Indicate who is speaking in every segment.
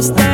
Speaker 1: of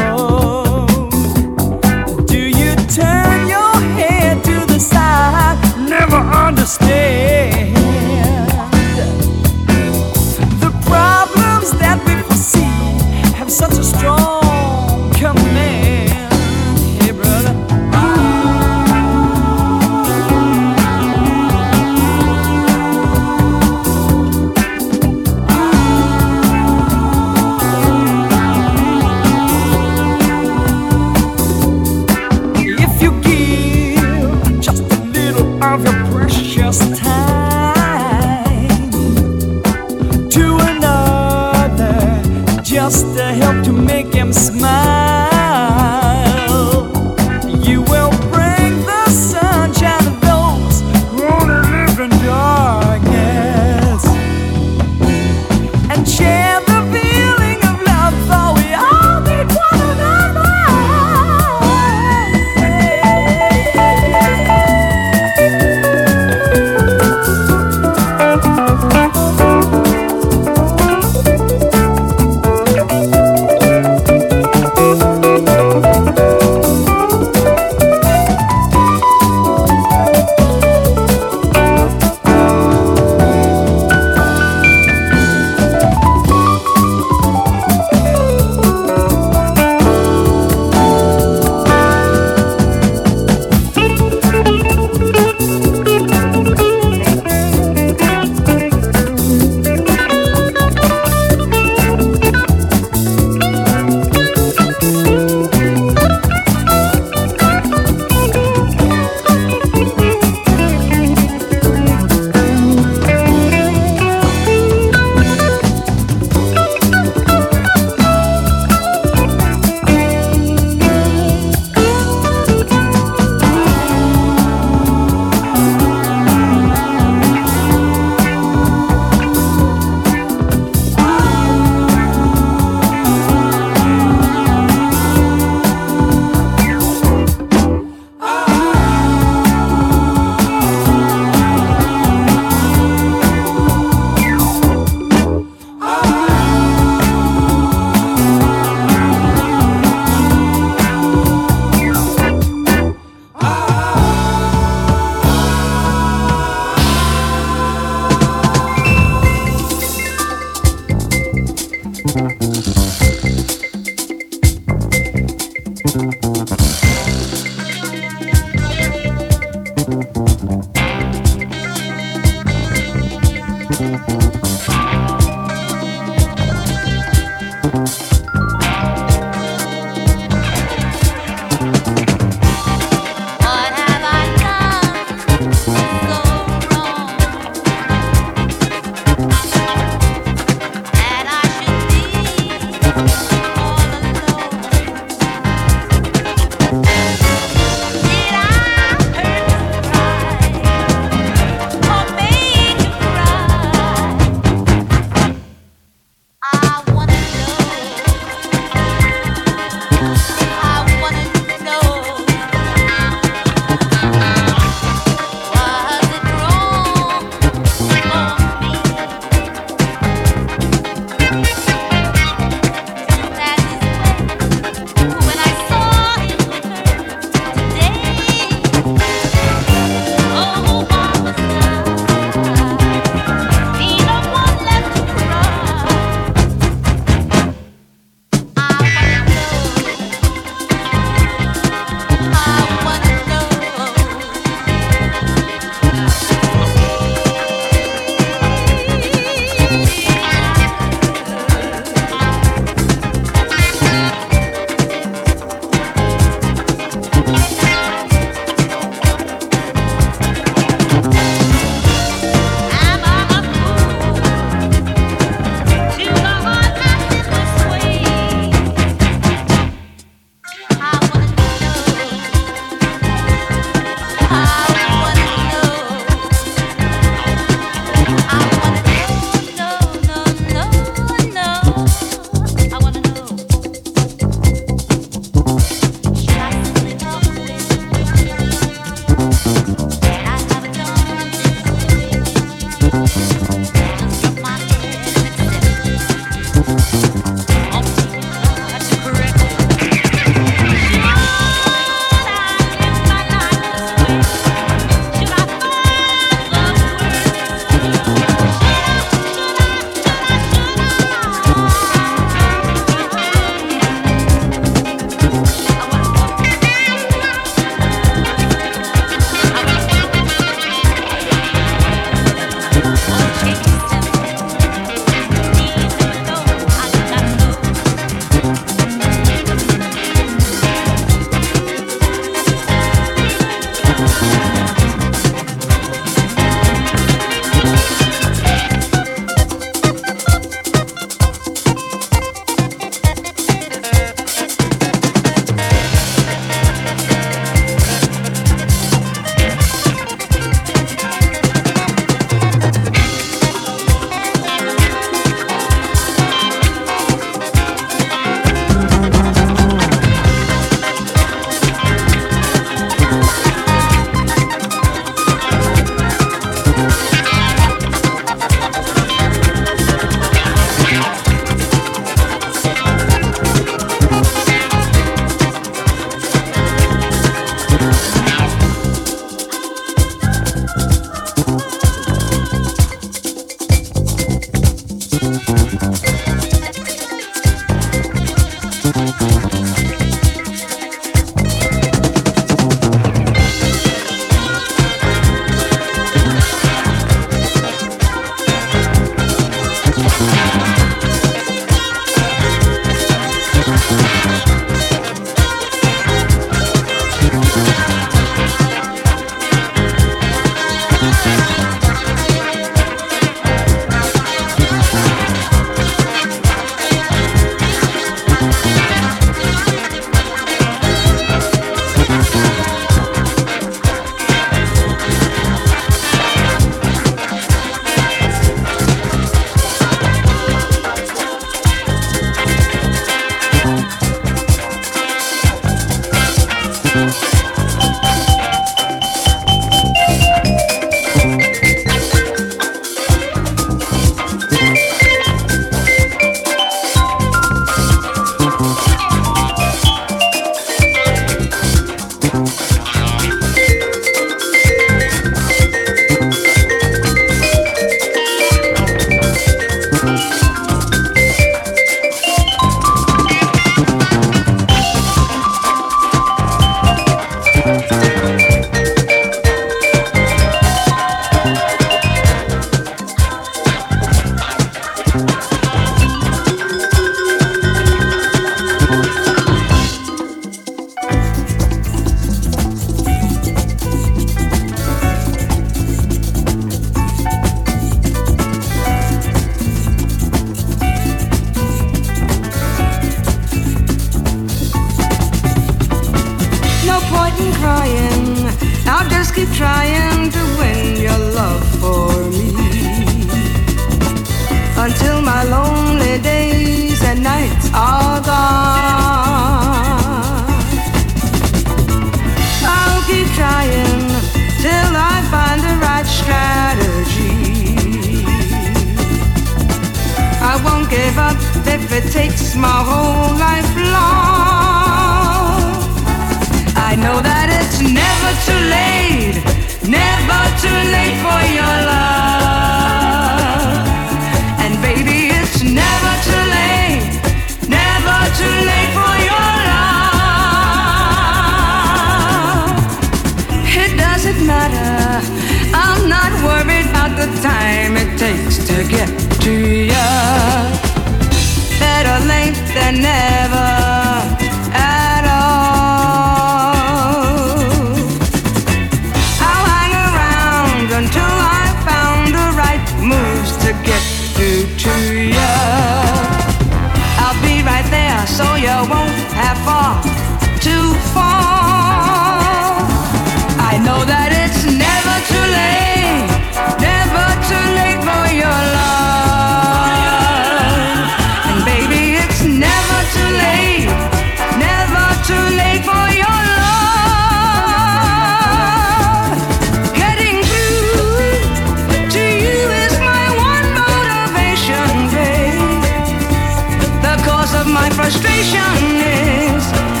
Speaker 2: cause of my frustration is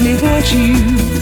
Speaker 2: me want you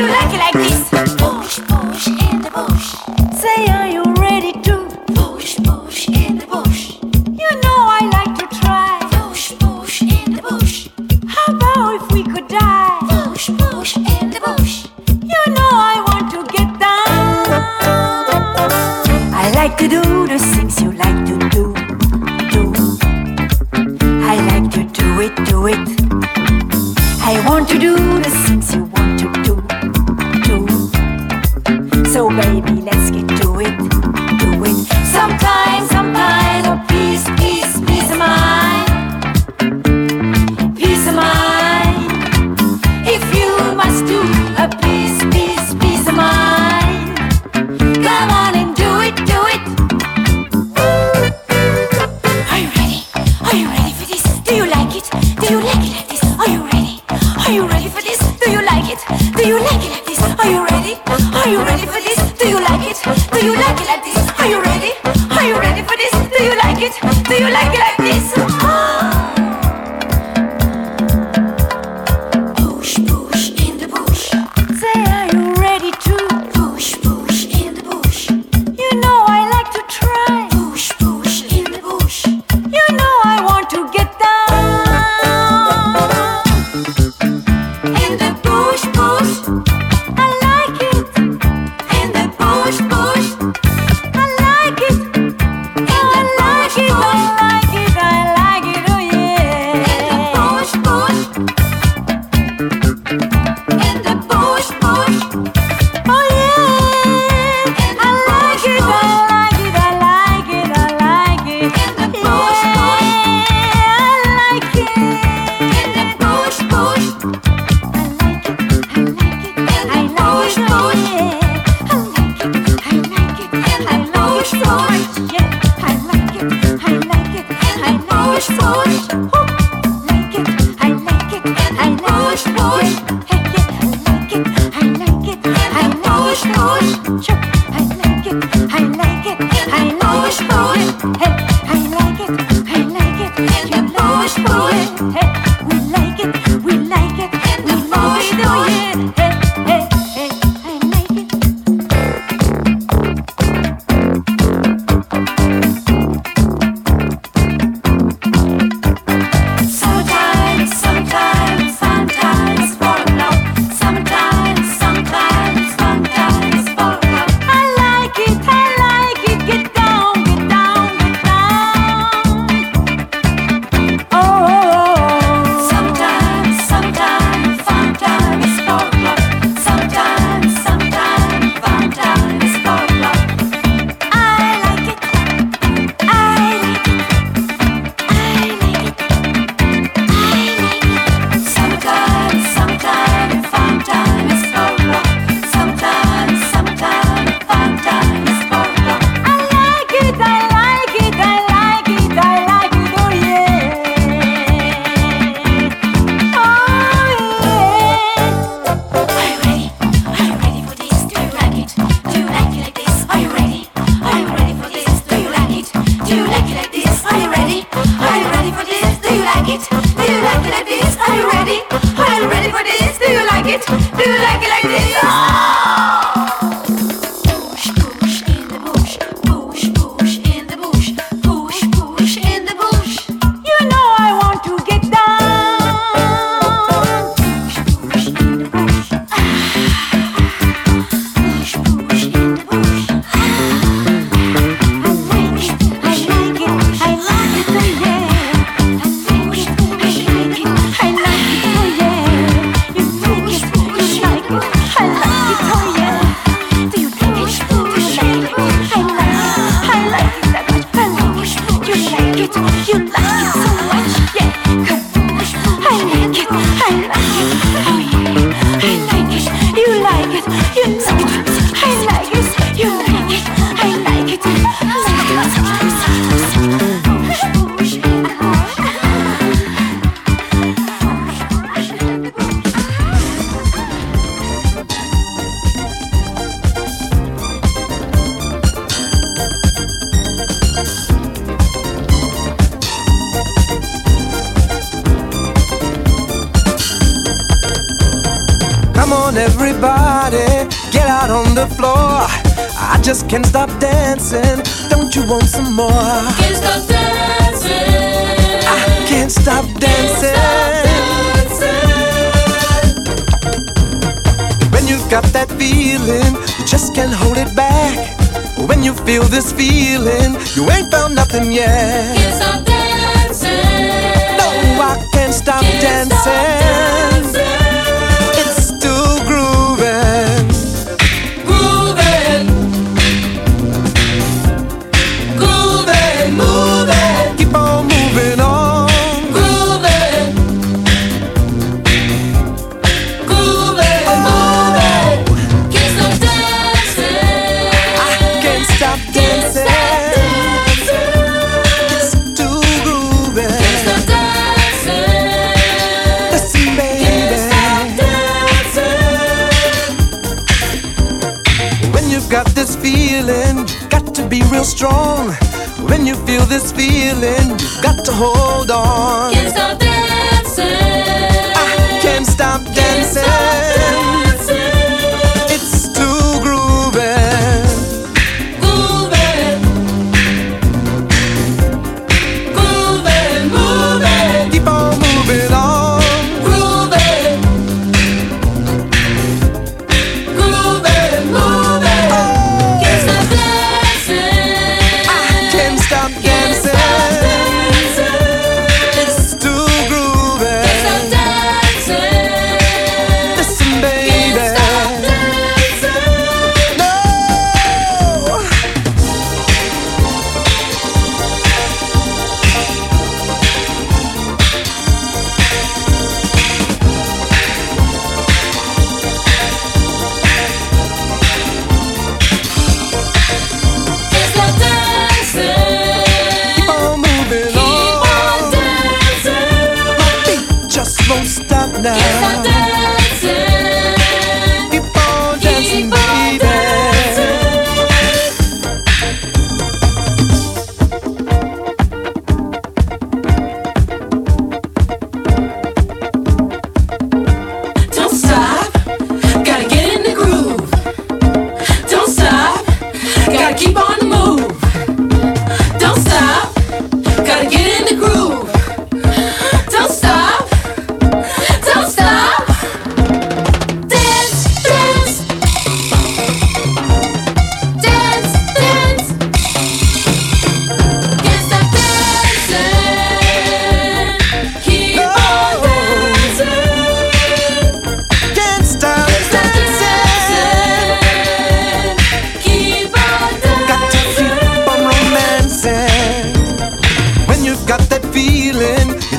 Speaker 2: Sometimes, sometimes, sometimes on. When you feel this feeling, you've got to hold on.
Speaker 3: Can't stop dancing.
Speaker 2: I can't stop dancing.
Speaker 3: Can't stop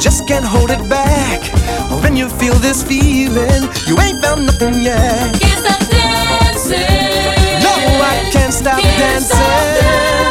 Speaker 2: just can't hold it back. When you feel this feeling, you ain't found nothing yet.
Speaker 3: Can't stop dancing.
Speaker 2: No, I can't stop
Speaker 3: can't
Speaker 2: dancing.
Speaker 3: Stop dancing.